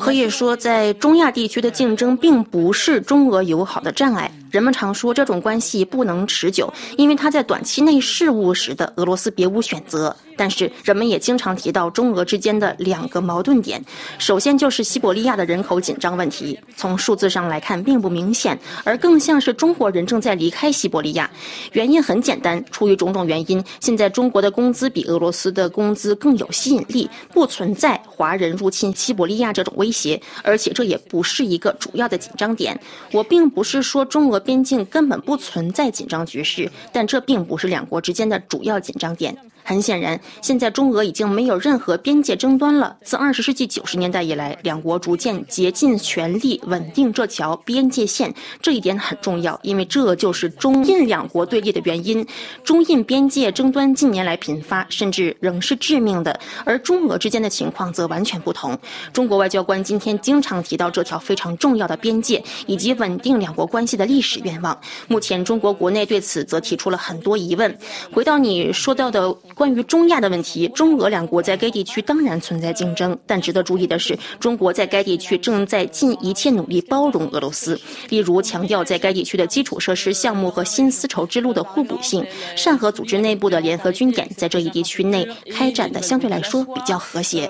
可以说，在中亚地区的竞争并不是中俄友好的障碍。人们常说这种关系不能持久，因为它在短期内事务时的俄罗斯别无选择。但是人们也经常提到中俄之间的两个矛盾点，首先就是西伯利亚的人口紧张问题。从数字上来看并不明显，而更像是中国人正在离开西伯利亚。原因很简单，出于种种原因，现在中国的工资比俄罗斯的工资更有吸引力，不存在华人入侵西伯利亚这种威胁，而且这也不是一个主要的紧张点。我并不是说中俄边境根本不存在紧张局势，但这并不是两国之间的主要紧张点。很显然，现在中俄已经没有任何边界争端了。自二十世纪九十年代以来，两国逐渐竭尽全力稳定这条边界线，这一点很重要，因为这就是中印两国对立的原因。中印边界争端近年来频发，甚至仍是致命的。而中俄之间的情况则完全不同。中国外交官今天经常提到这条非常重要的边界以及稳定两国关系的历史愿望。目前，中国国内对此则提出了很多疑问。回到你说到的。关于中亚的问题，中俄两国在该地区当然存在竞争，但值得注意的是，中国在该地区正在尽一切努力包容俄罗斯，例如强调在该地区的基础设施项目和新丝绸之路的互补性，善和组织内部的联合军演在这一地区内开展的相对来说比较和谐。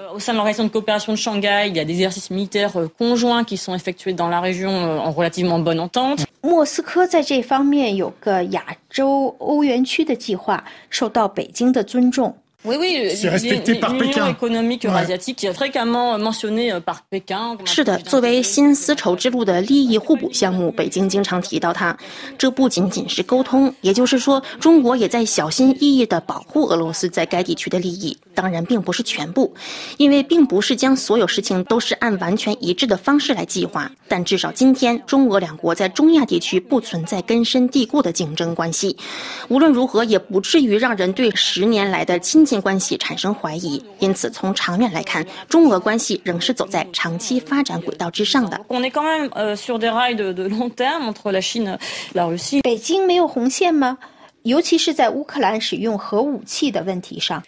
莫斯科在这方面有个亚洲欧元区的计划，受到北京的尊重。是的，作为新丝绸之路的利益互补项目，北京经常提到它。这不仅仅是沟通，也就是说，中国也在小心翼翼地保护俄罗斯在该地区的利益。当然，并不是全部，因为并不是将所有事情都是按完全一致的方式来计划。但至少今天，中俄两国在中亚地区不存在根深蒂固的竞争关系。无论如何，也不至于让人对十年来的亲近。关系产生怀疑，因此从长远来看，中俄关系仍是走在长期发展轨道之上的。北京没有红线吗？尤其是在乌克兰使用核武器的问题上。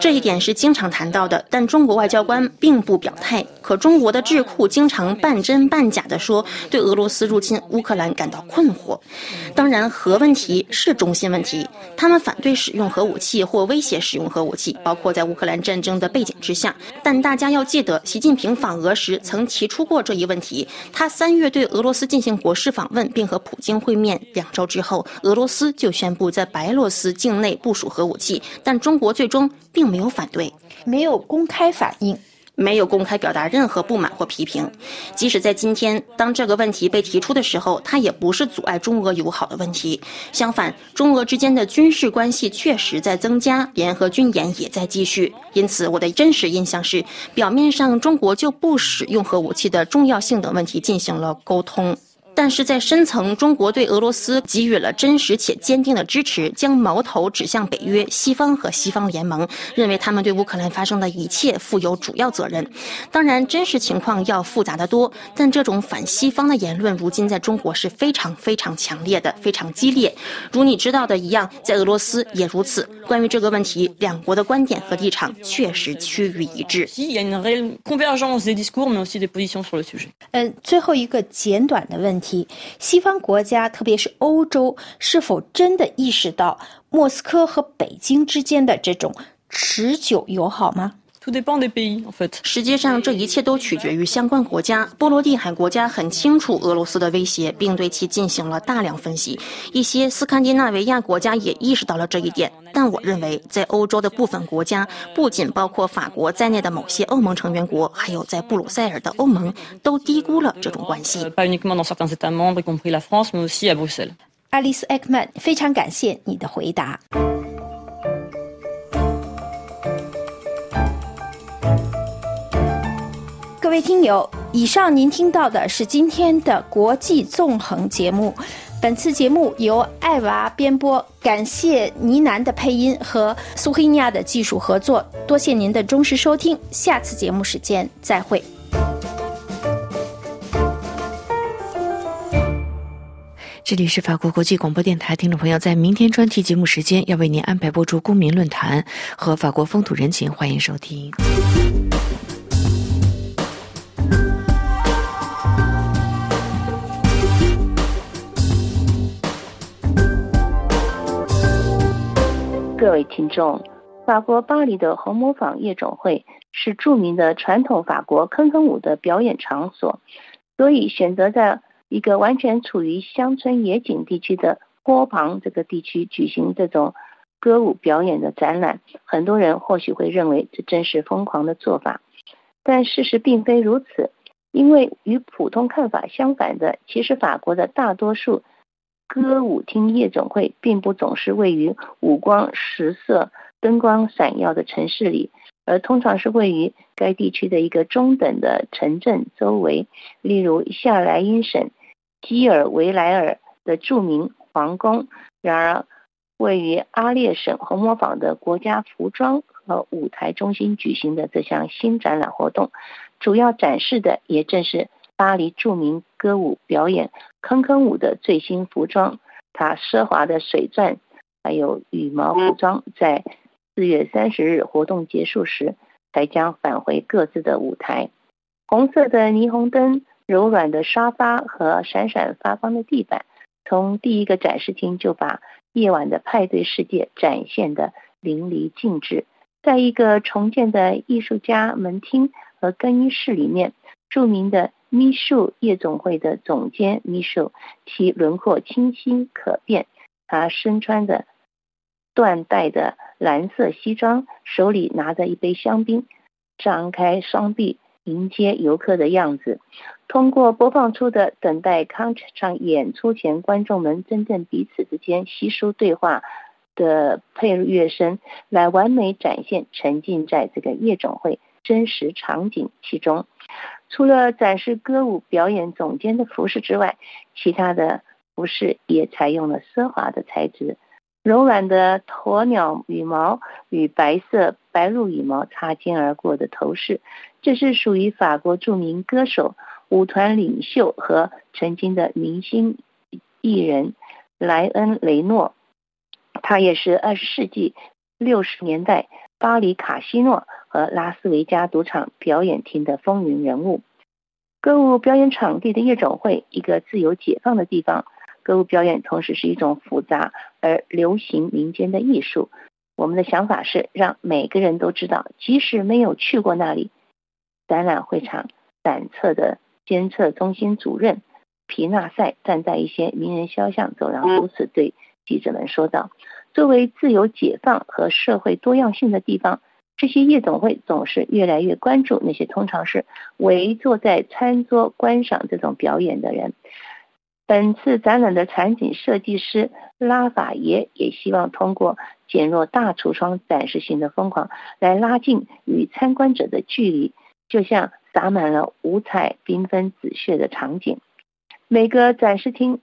这一点是经常谈到的，但中国外交官并不表态。可中国的智库经常半真半假的说，对俄罗斯入侵乌克兰感到困惑。当然，核问题是中心问题，他们反对使用核武器或威胁使用核武器，包括在乌克兰战争的背景之下。但大家要记得，习近平访俄时曾提出过这一问题。他三月对俄罗斯进行国事访问，并和普京会面。两周之后，俄罗斯就宣布在白罗斯境内部署核武器，但中国最终并没有反对，没有公开反应。没有公开表达任何不满或批评，即使在今天，当这个问题被提出的时候，它也不是阻碍中俄友好的问题。相反，中俄之间的军事关系确实在增加，联合军演也在继续。因此，我的真实印象是，表面上中国就不使用核武器的重要性等问题进行了沟通。但是在深层，中国对俄罗斯给予了真实且坚定的支持，将矛头指向北约、西方和西方联盟，认为他们对乌克兰发生的一切负有主要责任。当然，真实情况要复杂得多，但这种反西方的言论，如今在中国是非常非常强烈的，非常激烈。如你知道的一样，在俄罗斯也如此。关于这个问题，两国的观点和立场确实趋于一致。嗯，最后一个简短的问题。题：西方国家，特别是欧洲，是否真的意识到莫斯科和北京之间的这种持久友好吗？实际上，这一切都取决于相关国家。波罗的海国家很清楚俄罗斯的威胁，并对其进行了大量分析。一些斯堪的纳维亚国家也意识到了这一点。但我认为，在欧洲的部分国家，不仅包括法国在内的某些欧盟成员国，还有在布鲁塞尔的欧盟，都低估了这种关系。爱丽丝·艾克曼，非常感谢你的回答。各位听友，以上您听到的是今天的国际纵横节目。本次节目由艾娃编播，感谢呢喃的配音和苏黑尼亚的技术合作。多谢您的忠实收听，下次节目时间再会。这里是法国国际广播电台，听众朋友，在明天专题节目时间要为您安排播出公民论坛和法国风土人情，欢迎收听。各位听众，法国巴黎的红磨坊夜总会是著名的传统法国坑坑舞的表演场所，所以选择在一个完全处于乡村野景地区的波旁这个地区举行这种歌舞表演的展览，很多人或许会认为这真是疯狂的做法，但事实并非如此，因为与普通看法相反的，其实法国的大多数。歌舞厅夜总会并不总是位于五光十色、灯光闪耀的城市里，而通常是位于该地区的一个中等的城镇周围，例如夏莱茵省基尔维莱尔的著名皇宫。然而，位于阿列省红磨坊的国家服装和舞台中心举行的这项新展览活动，主要展示的也正是。巴黎著名歌舞表演坑坑舞的最新服装，它奢华的水钻还有羽毛服装，在四月三十日活动结束时才将返回各自的舞台。红色的霓虹灯、柔软的沙发和闪闪发光的地板，从第一个展示厅就把夜晚的派对世界展现的淋漓尽致。在一个重建的艺术家门厅和更衣室里面，著名的。米秀夜总会的总监米秀，其轮廓清晰可辨。他身穿的缎带的蓝色西装，手里拿着一杯香槟，张开双臂迎接游客的样子。通过播放出的等待康场演出前观众们真正彼此之间稀疏对话的配乐声，来完美展现沉浸在这个夜总会真实场景其中。除了展示歌舞表演总监的服饰之外，其他的服饰也采用了奢华的材质，柔软的鸵鸟羽毛与白色白鹭羽毛擦肩而过的头饰，这是属于法国著名歌手、舞团领袖和曾经的明星艺人莱恩雷诺，他也是二十世纪六十年代巴黎卡西诺。和拉斯维加赌场表演厅的风云人物，歌舞表演场地的夜总会，一个自由解放的地方。歌舞表演同时是一种复杂而流行民间的艺术。我们的想法是让每个人都知道，即使没有去过那里。展览会场展侧的监测中心主任皮纳塞站在一些名人肖像走廊，如此对记者们说道：“作为自由解放和社会多样性的地方。”这些夜总会总是越来越关注那些通常是围坐在餐桌观赏这种表演的人。本次展览的场景设计师拉法耶也希望通过减弱大橱窗展示性的疯狂，来拉近与参观者的距离，就像洒满了五彩缤纷紫血的场景。每个展示厅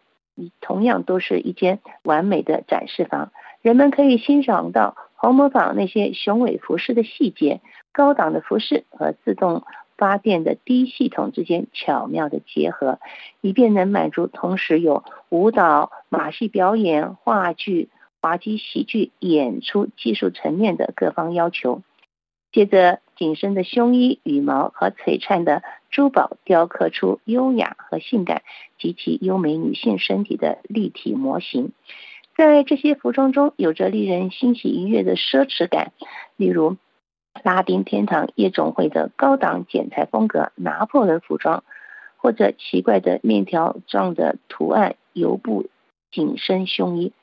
同样都是一间完美的展示房，人们可以欣赏到。红模仿那些雄伟服饰的细节，高档的服饰和自动发电的低系统之间巧妙的结合，以便能满足同时有舞蹈、马戏表演、话剧、滑稽喜剧演出技术层面的各方要求。接着紧身的胸衣、羽毛和璀璨的珠宝雕刻出优雅和性感极其优美女性身体的立体模型。在这些服装中，有着令人欣喜愉悦的奢侈感，例如拉丁天堂夜总会的高档剪裁风格拿破仑服装，或者奇怪的面条状的图案油布紧身胸衣。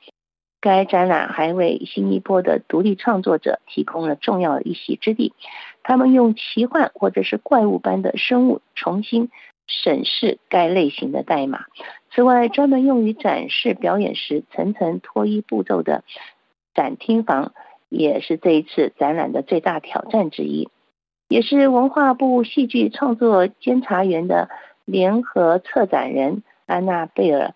该展览还为新一波的独立创作者提供了重要一席之地。他们用奇幻或者是怪物般的生物重新审视该类型的代码。此外，专门用于展示表演时层层脱衣步骤的展厅房，也是这一次展览的最大挑战之一。也是文化部戏剧创作监察员的联合策展人安娜贝尔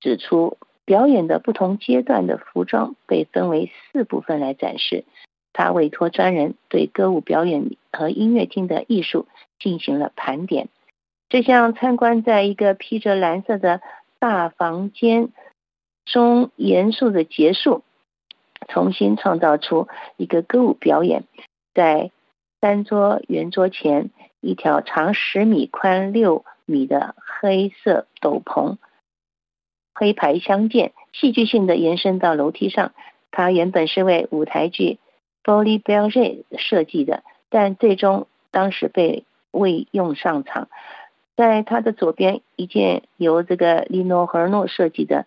指出。表演的不同阶段的服装被分为四部分来展示。他委托专人对歌舞表演和音乐厅的艺术进行了盘点。这项参观在一个披着蓝色的大房间中严肃的结束，重新创造出一个歌舞表演。在三桌圆桌前，一条长十米、宽六米的黑色斗篷。黑白相间，戏剧性的延伸到楼梯上。它原本是为舞台剧《Folie b e l g e 设计的，但最终当时被未用上场。在它的左边，一件由这个利诺和诺设计的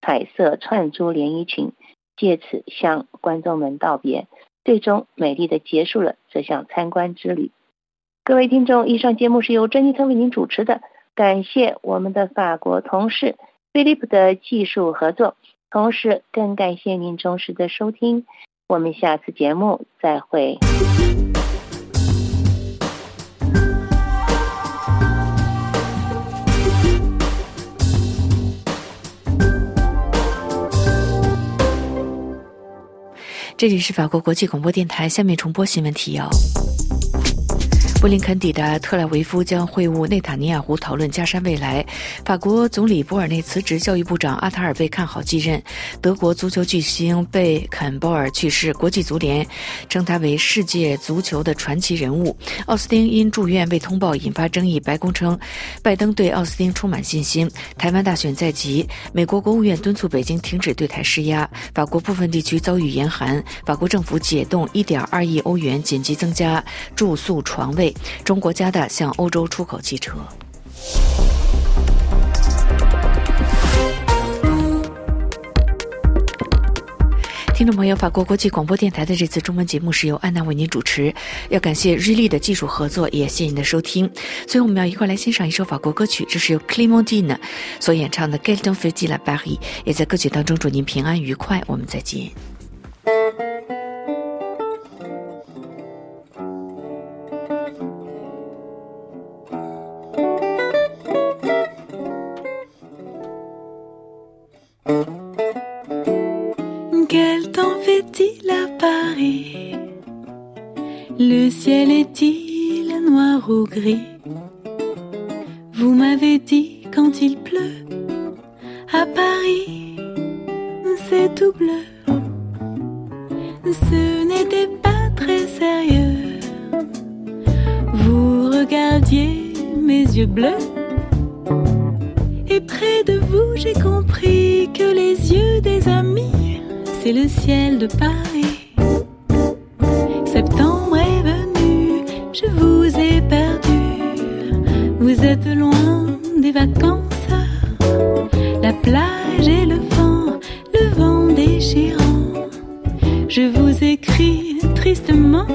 彩色串珠连衣裙，借此向观众们道别，最终美丽的结束了这项参观之旅。各位听众，以上节目是由珍妮特为您主持的，感谢我们的法国同事。菲利普的技术合作，同时更感谢您忠实的收听。我们下次节目再会。这里是法国国际广播电台，下面重播新闻提要。布林肯抵达特拉维夫，将会晤内塔尼亚胡，讨论加沙未来。法国总理博尔内辞职，教育部长阿塔尔被看好继任。德国足球巨星贝肯鲍尔去世，国际足联称他为世界足球的传奇人物。奥斯汀因住院未通报引发争议，白宫称拜登对奥斯汀充满信心。台湾大选在即，美国国务院敦促北京停止对台施压。法国部分地区遭遇严寒，法国政府解冻1.2亿欧元紧急增加住宿床位。中国加大向欧洲出口汽车。听众朋友，法国国际广播电台的这次中文节目是由安娜为您主持，要感谢日丽的技术合作，也谢谢您的收听。最后，我们要一块来欣赏一首法国歌曲，这是由 Clémentine 所演唱的《Quel temps fait-il à Paris》，也在歌曲当中祝您平安愉快。我们再见。Le ciel est-il noir ou gris? Vous m'avez dit quand il pleut à Paris, c'est tout bleu. Ce n'était pas très sérieux. Vous regardiez mes yeux bleus. Et près de vous, j'ai compris que les yeux des amis, c'est le ciel de Paris. Vous êtes loin des vacances, la plage et le vent, le vent déchirant. Je vous écris tristement.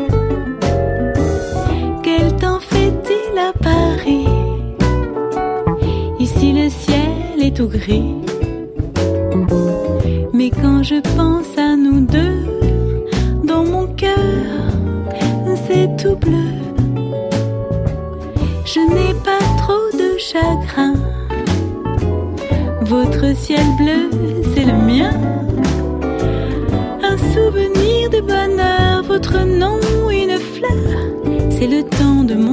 Quel temps fait-il à Paris? Ici le ciel est tout gris. Mais quand je pense à nous deux, dans mon cœur, c'est tout bleu. Je n'ai pas chagrin. Votre ciel bleu, c'est le mien. Un souvenir de bonheur, votre nom, une fleur, c'est le temps de mon